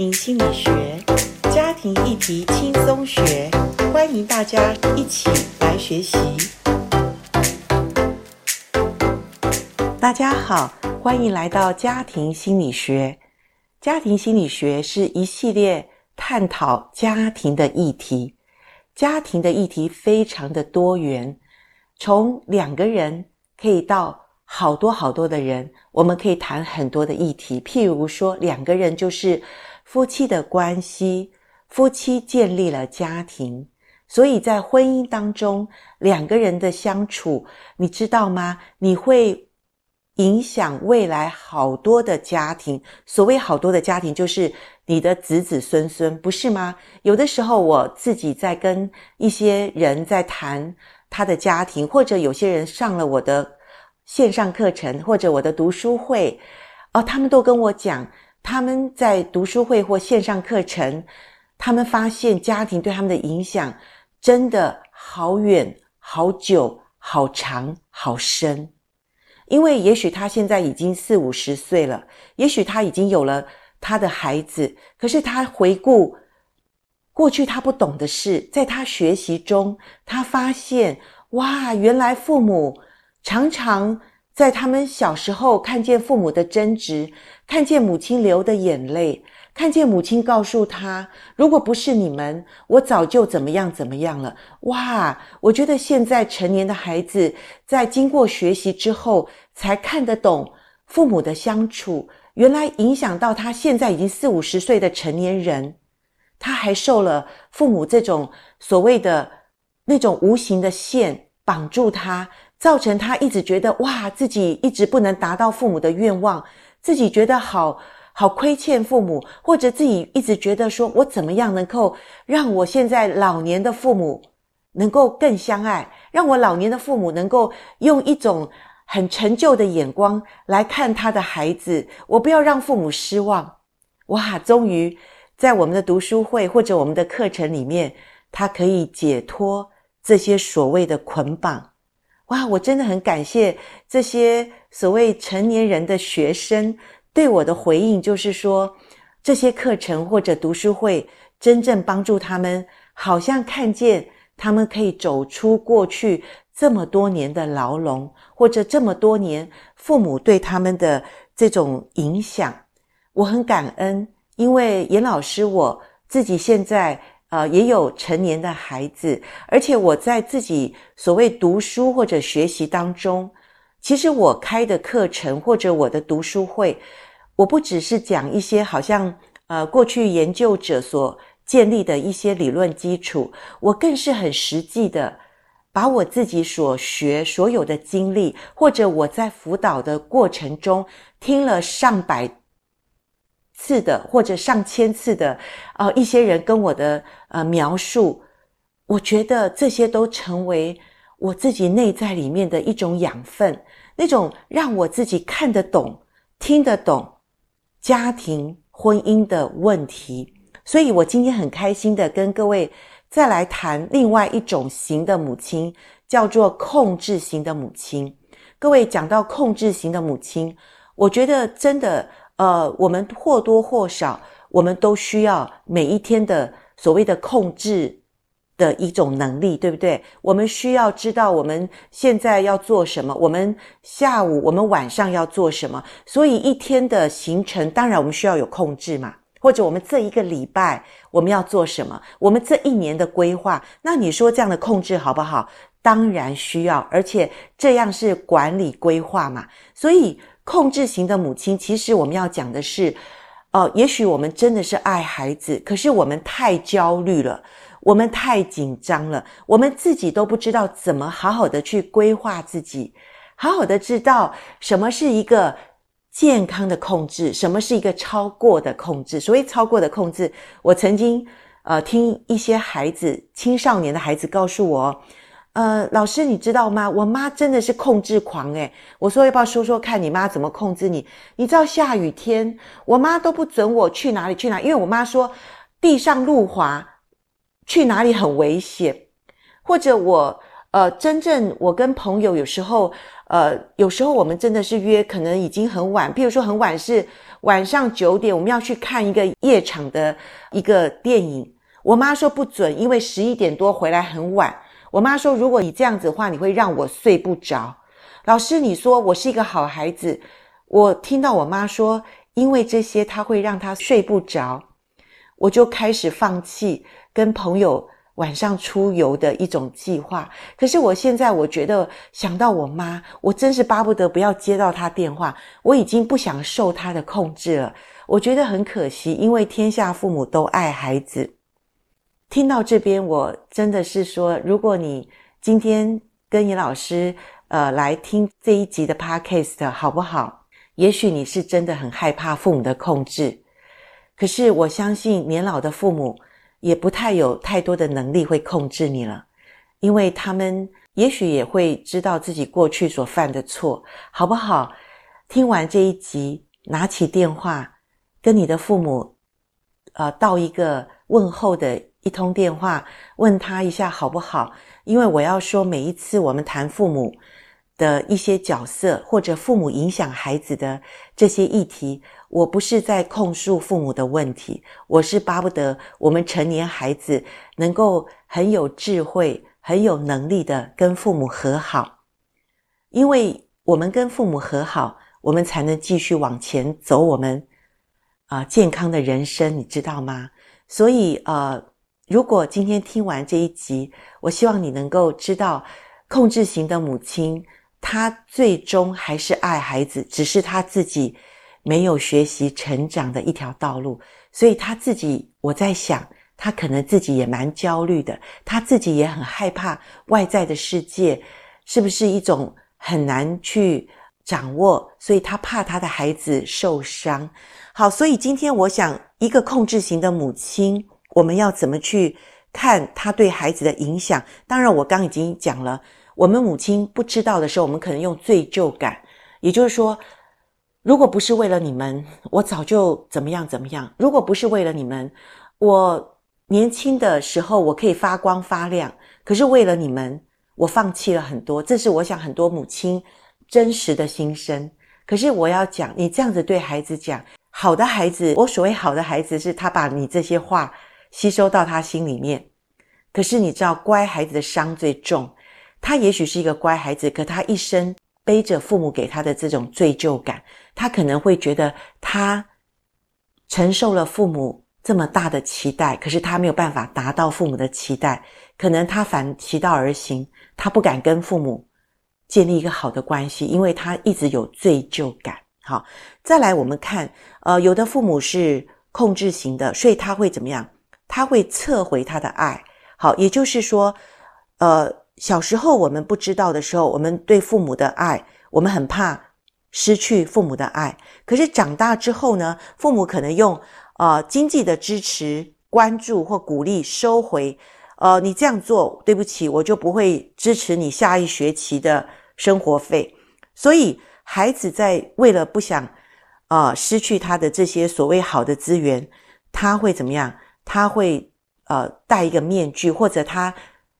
心理学，家庭议题轻松学，欢迎大家一起来学习。大家好，欢迎来到家庭心理学。家庭心理学是一系列探讨家庭的议题，家庭的议题非常的多元，从两个人可以到好多好多的人，我们可以谈很多的议题。譬如说，两个人就是夫妻的关系，夫妻建立了家庭，所以在婚姻当中，两个人的相处，你知道吗？你会影响未来好多的家庭。所谓好多的家庭，就是你的子子孙孙，不是吗？有的时候，我自己在跟一些人在谈他的家庭，或者有些人上了我的。线上课程或者我的读书会，哦，他们都跟我讲，他们在读书会或线上课程，他们发现家庭对他们的影响真的好远、好久、好长、好深。因为也许他现在已经四五十岁了，也许他已经有了他的孩子，可是他回顾过去他不懂的事，在他学习中，他发现，哇，原来父母。常常在他们小时候看见父母的争执，看见母亲流的眼泪，看见母亲告诉他：“如果不是你们，我早就怎么样怎么样了。”哇！我觉得现在成年的孩子在经过学习之后，才看得懂父母的相处，原来影响到他现在已经四五十岁的成年人，他还受了父母这种所谓的那种无形的线绑住他。造成他一直觉得哇，自己一直不能达到父母的愿望，自己觉得好好亏欠父母，或者自己一直觉得说，我怎么样能够让我现在老年的父母能够更相爱，让我老年的父母能够用一种很陈旧的眼光来看他的孩子，我不要让父母失望。哇，终于在我们的读书会或者我们的课程里面，他可以解脱这些所谓的捆绑。哇，我真的很感谢这些所谓成年人的学生对我的回应，就是说，这些课程或者读书会真正帮助他们，好像看见他们可以走出过去这么多年的牢笼，或者这么多年父母对他们的这种影响。我很感恩，因为严老师我自己现在。呃，也有成年的孩子，而且我在自己所谓读书或者学习当中，其实我开的课程或者我的读书会，我不只是讲一些好像呃过去研究者所建立的一些理论基础，我更是很实际的把我自己所学所有的经历，或者我在辅导的过程中听了上百。次的或者上千次的，呃，一些人跟我的呃描述，我觉得这些都成为我自己内在里面的一种养分，那种让我自己看得懂、听得懂家庭婚姻的问题。所以我今天很开心的跟各位再来谈另外一种型的母亲，叫做控制型的母亲。各位讲到控制型的母亲，我觉得真的。呃，我们或多或少，我们都需要每一天的所谓的控制的一种能力，对不对？我们需要知道我们现在要做什么，我们下午、我们晚上要做什么。所以一天的行程，当然我们需要有控制嘛。或者我们这一个礼拜我们要做什么？我们这一年的规划，那你说这样的控制好不好？当然需要，而且这样是管理规划嘛。所以。控制型的母亲，其实我们要讲的是，呃，也许我们真的是爱孩子，可是我们太焦虑了，我们太紧张了，我们自己都不知道怎么好好的去规划自己，好好的知道什么是一个健康的控制，什么是一个超过的控制。所谓超过的控制，我曾经呃听一些孩子、青少年的孩子告诉我。呃，老师，你知道吗？我妈真的是控制狂诶。我说要不要说说看你妈怎么控制你？你知道下雨天，我妈都不准我去哪里去哪，因为我妈说地上路滑，去哪里很危险。或者我呃，真正我跟朋友有时候呃，有时候我们真的是约，可能已经很晚。譬如说很晚是晚上九点，我们要去看一个夜场的一个电影。我妈说不准，因为十一点多回来很晚。我妈说，如果你这样子的话，你会让我睡不着。老师，你说我是一个好孩子，我听到我妈说，因为这些她会让她睡不着，我就开始放弃跟朋友。晚上出游的一种计划，可是我现在我觉得想到我妈，我真是巴不得不要接到她电话。我已经不想受她的控制了，我觉得很可惜，因为天下父母都爱孩子。听到这边，我真的是说，如果你今天跟你老师呃来听这一集的 podcast 好不好？也许你是真的很害怕父母的控制，可是我相信年老的父母。也不太有太多的能力会控制你了，因为他们也许也会知道自己过去所犯的错，好不好？听完这一集，拿起电话跟你的父母，呃，道一个问候的一通电话，问他一下好不好？因为我要说，每一次我们谈父母的一些角色，或者父母影响孩子的这些议题。我不是在控诉父母的问题，我是巴不得我们成年孩子能够很有智慧、很有能力的跟父母和好，因为我们跟父母和好，我们才能继续往前走我们啊、健康的人生，你知道吗？所以呃，如果今天听完这一集，我希望你能够知道，控制型的母亲，她最终还是爱孩子，只是她自己。没有学习成长的一条道路，所以她自己，我在想，他可能自己也蛮焦虑的，他自己也很害怕外在的世界是不是一种很难去掌握，所以他怕他的孩子受伤。好，所以今天我想，一个控制型的母亲，我们要怎么去看他对孩子的影响？当然，我刚已经讲了，我们母亲不知道的时候，我们可能用罪疚感，也就是说。如果不是为了你们，我早就怎么样怎么样。如果不是为了你们，我年轻的时候我可以发光发亮。可是为了你们，我放弃了很多。这是我想很多母亲真实的心声。可是我要讲，你这样子对孩子讲，好的孩子，我所谓好的孩子，是他把你这些话吸收到他心里面。可是你知道，乖孩子的伤最重。他也许是一个乖孩子，可他一生。背着父母给他的这种罪疚感，他可能会觉得他承受了父母这么大的期待，可是他没有办法达到父母的期待，可能他反其道而行，他不敢跟父母建立一个好的关系，因为他一直有罪疚感。好，再来我们看，呃，有的父母是控制型的，所以他会怎么样？他会撤回他的爱。好，也就是说，呃。小时候我们不知道的时候，我们对父母的爱，我们很怕失去父母的爱。可是长大之后呢，父母可能用呃经济的支持、关注或鼓励收回，呃，你这样做，对不起，我就不会支持你下一学期的生活费。所以孩子在为了不想呃失去他的这些所谓好的资源，他会怎么样？他会呃戴一个面具，或者他。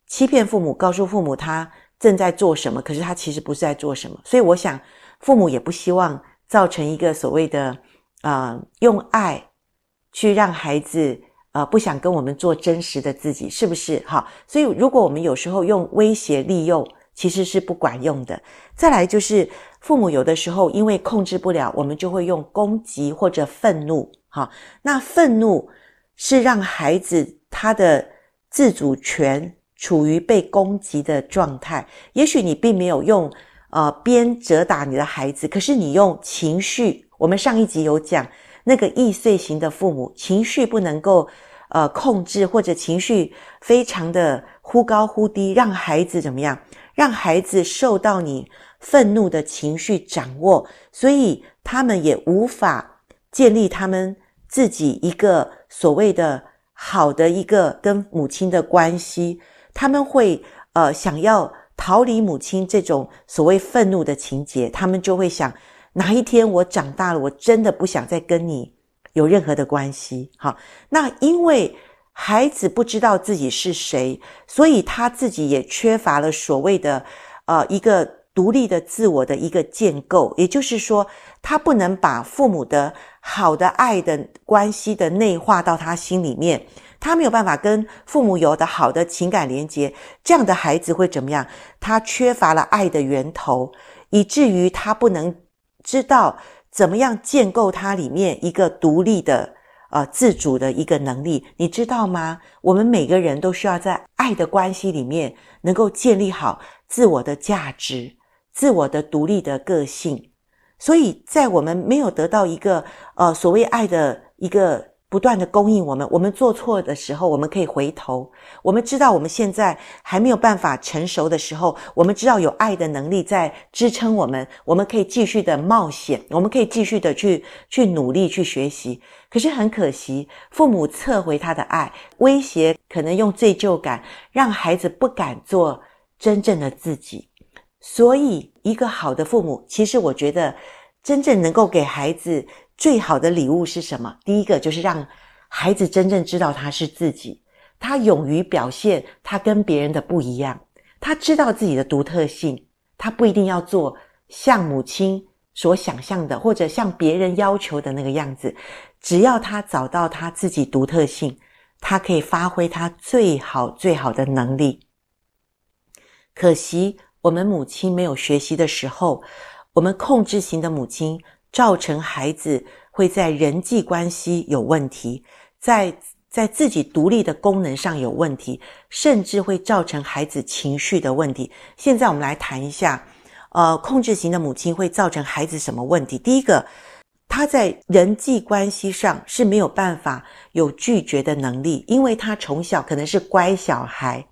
欺骗父母，告诉父母他正在做什么，可是他其实不是在做什么。所以我想，父母也不希望造成一个所谓的，呃，用爱去让孩子，呃，不想跟我们做真实的自己，是不是？好，所以如果我们有时候用威胁利诱，其实是不管用的。再来就是，父母有的时候因为控制不了，我们就会用攻击或者愤怒。好，那愤怒是让孩子他的自主权。处于被攻击的状态，也许你并没有用呃鞭责打你的孩子，可是你用情绪。我们上一集有讲，那个易碎型的父母，情绪不能够呃控制，或者情绪非常的忽高忽低，让孩子怎么样？让孩子受到你愤怒的情绪掌握，所以他们也无法建立他们自己一个所谓的好的一个跟母亲的关系。他们会呃想要逃离母亲这种所谓愤怒的情节，他们就会想，哪一天我长大了，我真的不想再跟你有任何的关系。好，那因为孩子不知道自己是谁，所以他自己也缺乏了所谓的呃一个独立的自我的一个建构，也就是说，他不能把父母的好的爱的关系的内化到他心里面，他没有办法跟父母有的好的情感连接，这样的孩子会怎么样？他缺乏了爱的源头，以至于他不能知道怎么样建构他里面一个独立的。呃，自主的一个能力，你知道吗？我们每个人都需要在爱的关系里面，能够建立好自我的价值、自我的独立的个性。所以在我们没有得到一个呃所谓爱的一个。不断的供应我们，我们做错的时候，我们可以回头。我们知道我们现在还没有办法成熟的时候，我们知道有爱的能力在支撑我们，我们可以继续的冒险，我们可以继续的去去努力去学习。可是很可惜，父母撤回他的爱，威胁可能用罪疚感让孩子不敢做真正的自己。所以，一个好的父母，其实我觉得真正能够给孩子。最好的礼物是什么？第一个就是让孩子真正知道他是自己，他勇于表现他跟别人的不一样，他知道自己的独特性，他不一定要做像母亲所想象的，或者像别人要求的那个样子。只要他找到他自己独特性，他可以发挥他最好最好的能力。可惜我们母亲没有学习的时候，我们控制型的母亲。造成孩子会在人际关系有问题，在在自己独立的功能上有问题，甚至会造成孩子情绪的问题。现在我们来谈一下，呃，控制型的母亲会造成孩子什么问题？第一个，他在人际关系上是没有办法有拒绝的能力，因为他从小可能是乖小孩，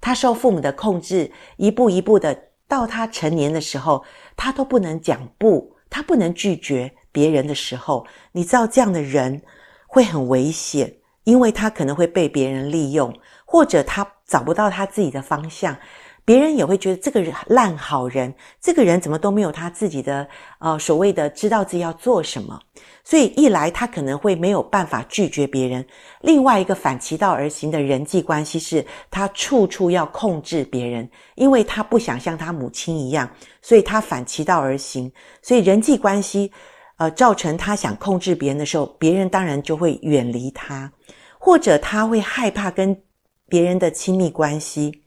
他受父母的控制，一步一步的到他成年的时候，他都不能讲不。他不能拒绝别人的时候，你知道这样的人会很危险，因为他可能会被别人利用，或者他找不到他自己的方向，别人也会觉得这个人烂好人，这个人怎么都没有他自己的呃所谓的知道自己要做什么。所以一来，他可能会没有办法拒绝别人；另外一个反其道而行的人际关系是，他处处要控制别人，因为他不想像他母亲一样，所以他反其道而行。所以人际关系，呃，造成他想控制别人的时候，别人当然就会远离他，或者他会害怕跟别人的亲密关系。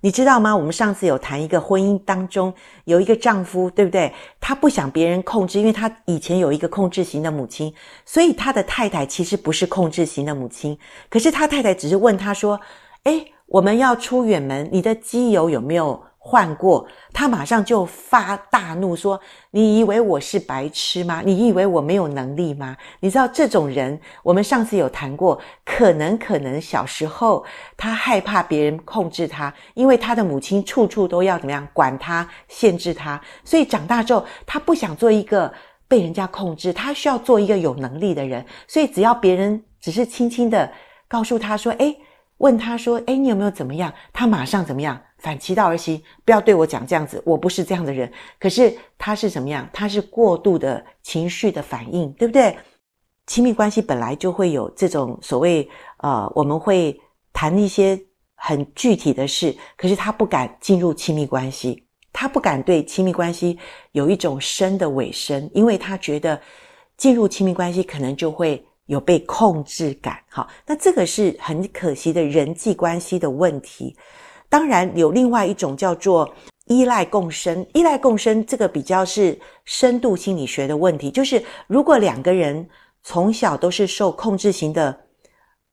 你知道吗？我们上次有谈一个婚姻当中有一个丈夫，对不对？他不想别人控制，因为他以前有一个控制型的母亲，所以他的太太其实不是控制型的母亲。可是他太太只是问他说：“诶，我们要出远门，你的机油有没有？”换过，他马上就发大怒说：“你以为我是白痴吗？你以为我没有能力吗？你知道这种人，我们上次有谈过，可能可能小时候他害怕别人控制他，因为他的母亲处处都要怎么样管他、限制他，所以长大之后他不想做一个被人家控制，他需要做一个有能力的人。所以只要别人只是轻轻的告诉他说：‘诶’，问他说：‘诶，你有没有怎么样？’他马上怎么样？”反其道而行，不要对我讲这样子，我不是这样的人。可是他是怎么样？他是过度的情绪的反应，对不对？亲密关系本来就会有这种所谓，呃，我们会谈一些很具体的事，可是他不敢进入亲密关系，他不敢对亲密关系有一种深的尾声，因为他觉得进入亲密关系可能就会有被控制感。好，那这个是很可惜的人际关系的问题。当然有另外一种叫做依赖共生，依赖共生这个比较是深度心理学的问题，就是如果两个人从小都是受控制型的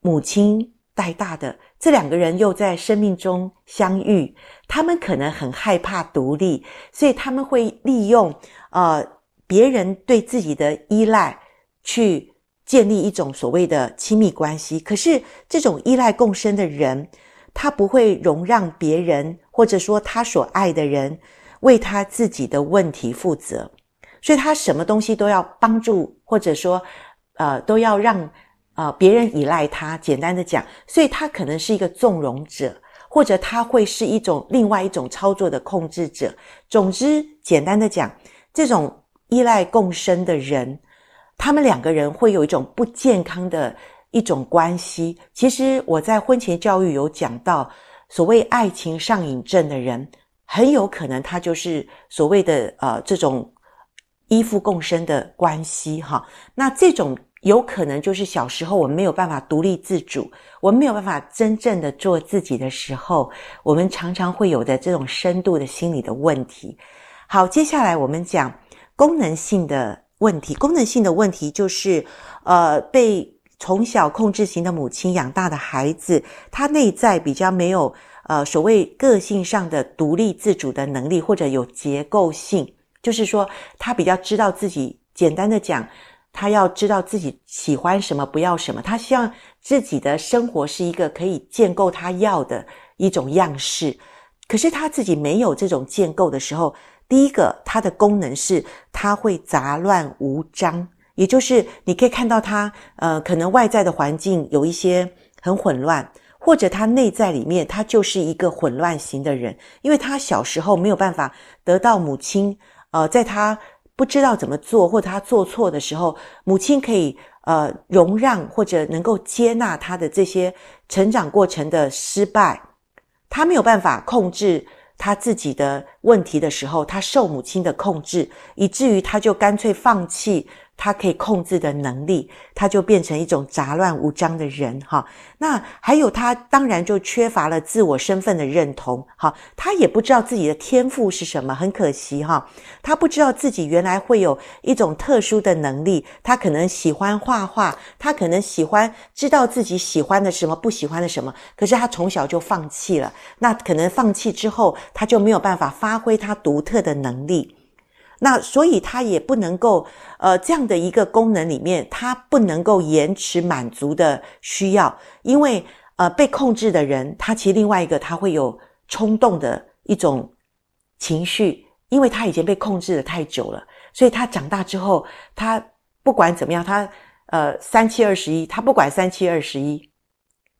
母亲带大的，这两个人又在生命中相遇，他们可能很害怕独立，所以他们会利用呃别人对自己的依赖去建立一种所谓的亲密关系。可是这种依赖共生的人，他不会容让别人，或者说他所爱的人为他自己的问题负责，所以他什么东西都要帮助，或者说，呃，都要让呃别人依赖他。简单的讲，所以他可能是一个纵容者，或者他会是一种另外一种操作的控制者。总之，简单的讲，这种依赖共生的人，他们两个人会有一种不健康的。一种关系，其实我在婚前教育有讲到，所谓爱情上瘾症的人，很有可能他就是所谓的呃这种依附共生的关系哈。那这种有可能就是小时候我们没有办法独立自主，我们没有办法真正的做自己的时候，我们常常会有的这种深度的心理的问题。好，接下来我们讲功能性的问题。功能性的问题就是呃被。从小控制型的母亲养大的孩子，他内在比较没有呃所谓个性上的独立自主的能力，或者有结构性，就是说他比较知道自己。简单的讲，他要知道自己喜欢什么，不要什么。他希望自己的生活是一个可以建构他要的一种样式。可是他自己没有这种建构的时候，第一个他的功能是他会杂乱无章。也就是你可以看到他，呃，可能外在的环境有一些很混乱，或者他内在里面他就是一个混乱型的人，因为他小时候没有办法得到母亲，呃，在他不知道怎么做或者他做错的时候，母亲可以呃容让或者能够接纳他的这些成长过程的失败，他没有办法控制他自己的问题的时候，他受母亲的控制，以至于他就干脆放弃。他可以控制的能力，他就变成一种杂乱无章的人哈。那还有他当然就缺乏了自我身份的认同哈。他也不知道自己的天赋是什么，很可惜哈。他不知道自己原来会有一种特殊的能力，他可能喜欢画画，他可能喜欢知道自己喜欢的什么，不喜欢的什么。可是他从小就放弃了，那可能放弃之后，他就没有办法发挥他独特的能力。那所以他也不能够，呃，这样的一个功能里面，他不能够延迟满足的需要，因为呃，被控制的人，他其实另外一个他会有冲动的一种情绪，因为他已经被控制的太久了，所以他长大之后，他不管怎么样，他呃三七二十一，他不管三七二十一。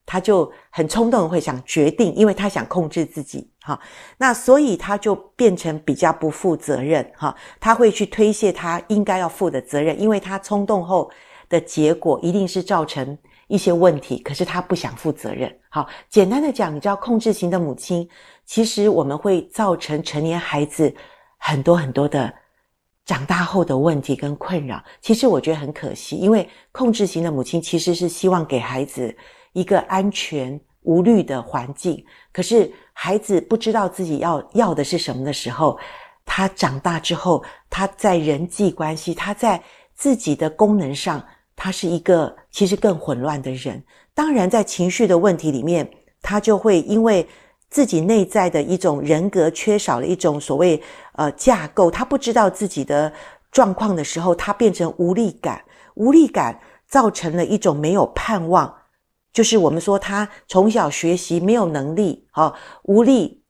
他就很冲动，会想决定，因为他想控制自己，哈，那所以他就变成比较不负责任，哈，他会去推卸他应该要负的责任，因为他冲动后的结果一定是造成一些问题，可是他不想负责任，好，简单的讲，你知道控制型的母亲，其实我们会造成成年孩子很多很多的长大后的问题跟困扰，其实我觉得很可惜，因为控制型的母亲其实是希望给孩子。一个安全无虑的环境，可是孩子不知道自己要要的是什么的时候，他长大之后，他在人际关系，他在自己的功能上，他是一个其实更混乱的人。当然，在情绪的问题里面，他就会因为自己内在的一种人格缺少了一种所谓呃架构，他不知道自己的状况的时候，他变成无力感，无力感造成了一种没有盼望。就是我们说他从小学习没有能力，哈，无力，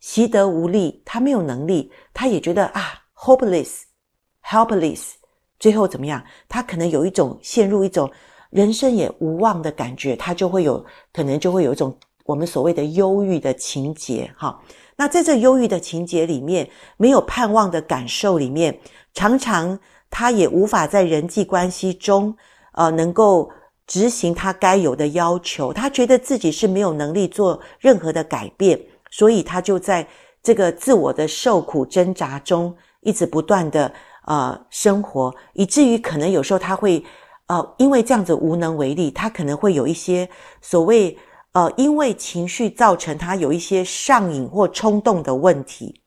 习得无力，他没有能力，他也觉得啊，hopeless，helpless，最后怎么样？他可能有一种陷入一种人生也无望的感觉，他就会有可能就会有一种我们所谓的忧郁的情节，哈。那在这忧郁的情节里面，没有盼望的感受里面，常常他也无法在人际关系中，呃，能够。执行他该有的要求，他觉得自己是没有能力做任何的改变，所以他就在这个自我的受苦挣扎中，一直不断的呃生活，以至于可能有时候他会呃因为这样子无能为力，他可能会有一些所谓呃因为情绪造成他有一些上瘾或冲动的问题。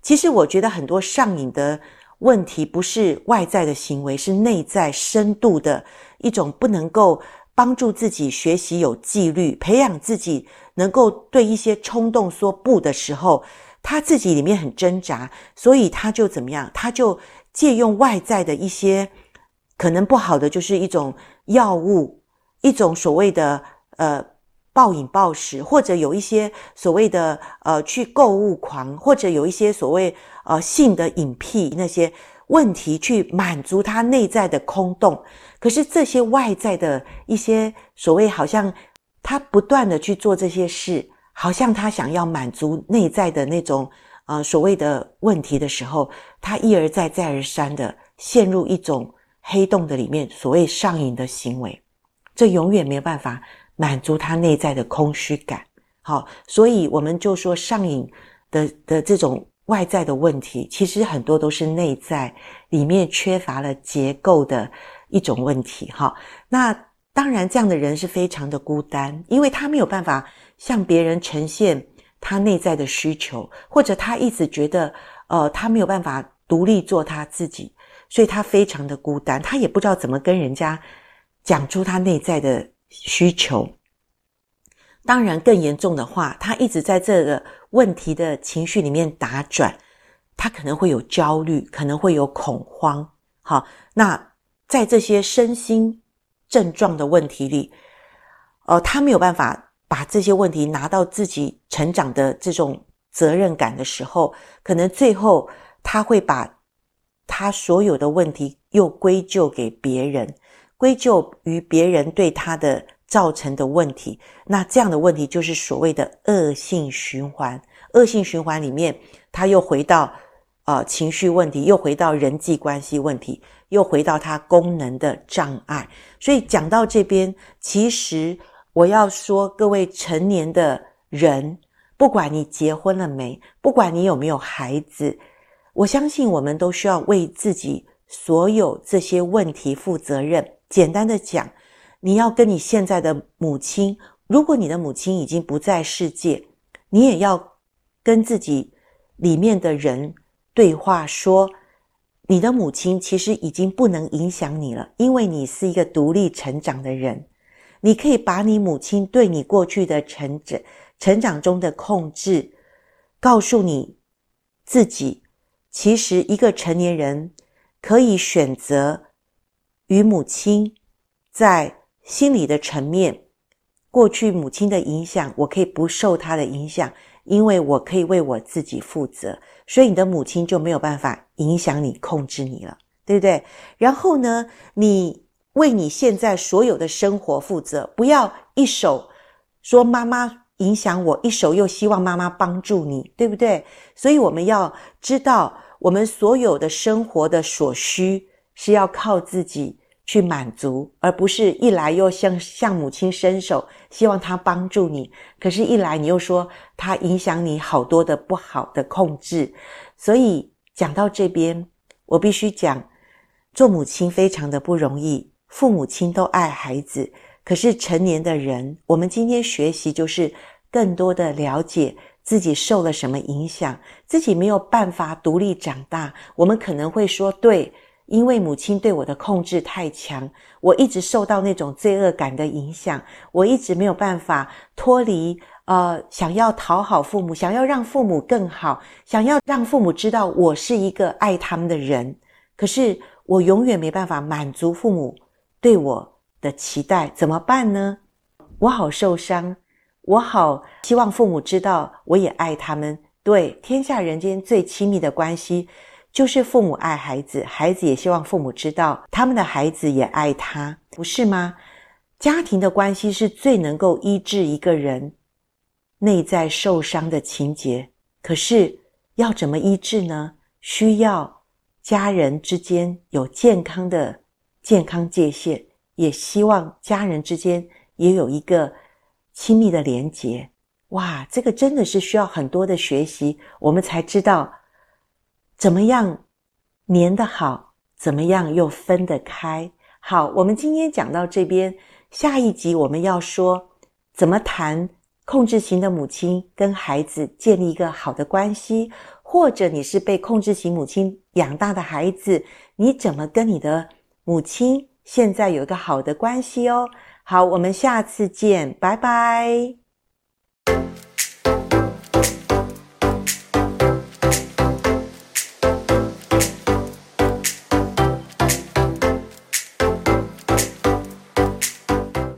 其实我觉得很多上瘾的问题不是外在的行为，是内在深度的。一种不能够帮助自己学习有纪律，培养自己能够对一些冲动说不的时候，他自己里面很挣扎，所以他就怎么样？他就借用外在的一些可能不好的，就是一种药物，一种所谓的呃暴饮暴食，或者有一些所谓的呃去购物狂，或者有一些所谓呃性的瘾癖那些。问题去满足他内在的空洞，可是这些外在的一些所谓，好像他不断的去做这些事，好像他想要满足内在的那种呃所谓的问题的时候，他一而再再而三的陷入一种黑洞的里面，所谓上瘾的行为，这永远没有办法满足他内在的空虚感。好，所以我们就说上瘾的的这种外在的问题，其实很多都是内在里面缺乏了结构的一种问题。哈，那当然这样的人是非常的孤单，因为他没有办法向别人呈现他内在的需求，或者他一直觉得，呃，他没有办法独立做他自己，所以他非常的孤单，他也不知道怎么跟人家讲出他内在的需求。当然，更严重的话，他一直在这个问题的情绪里面打转，他可能会有焦虑，可能会有恐慌。好，那在这些身心症状的问题里，呃，他没有办法把这些问题拿到自己成长的这种责任感的时候，可能最后他会把他所有的问题又归咎给别人，归咎于别人对他的。造成的问题，那这样的问题就是所谓的恶性循环。恶性循环里面，他又回到呃情绪问题，又回到人际关系问题，又回到他功能的障碍。所以讲到这边，其实我要说，各位成年的人，不管你结婚了没，不管你有没有孩子，我相信我们都需要为自己所有这些问题负责任。简单的讲。你要跟你现在的母亲，如果你的母亲已经不在世界，你也要跟自己里面的人对话，说你的母亲其实已经不能影响你了，因为你是一个独立成长的人。你可以把你母亲对你过去的成长、成长中的控制，告诉你自己，其实一个成年人可以选择与母亲在。心理的层面，过去母亲的影响，我可以不受她的影响，因为我可以为我自己负责，所以你的母亲就没有办法影响你、控制你了，对不对？然后呢，你为你现在所有的生活负责，不要一手说妈妈影响我，一手又希望妈妈帮助你，对不对？所以我们要知道，我们所有的生活的所需是要靠自己。去满足，而不是一来又向向母亲伸手，希望她帮助你。可是，一来你又说她影响你好多的不好的控制。所以讲到这边，我必须讲，做母亲非常的不容易。父母亲都爱孩子，可是成年的人，我们今天学习就是更多的了解自己受了什么影响，自己没有办法独立长大。我们可能会说，对。因为母亲对我的控制太强，我一直受到那种罪恶感的影响，我一直没有办法脱离。呃，想要讨好父母，想要让父母更好，想要让父母知道我是一个爱他们的人。可是我永远没办法满足父母对我的期待，怎么办呢？我好受伤，我好希望父母知道我也爱他们。对，天下人间最亲密的关系。就是父母爱孩子，孩子也希望父母知道他们的孩子也爱他，不是吗？家庭的关系是最能够医治一个人内在受伤的情节。可是要怎么医治呢？需要家人之间有健康的健康界限，也希望家人之间也有一个亲密的连结。哇，这个真的是需要很多的学习，我们才知道。怎么样粘得好？怎么样又分得开？好，我们今天讲到这边，下一集我们要说怎么谈控制型的母亲跟孩子建立一个好的关系，或者你是被控制型母亲养大的孩子，你怎么跟你的母亲现在有一个好的关系哦？好，我们下次见，拜拜。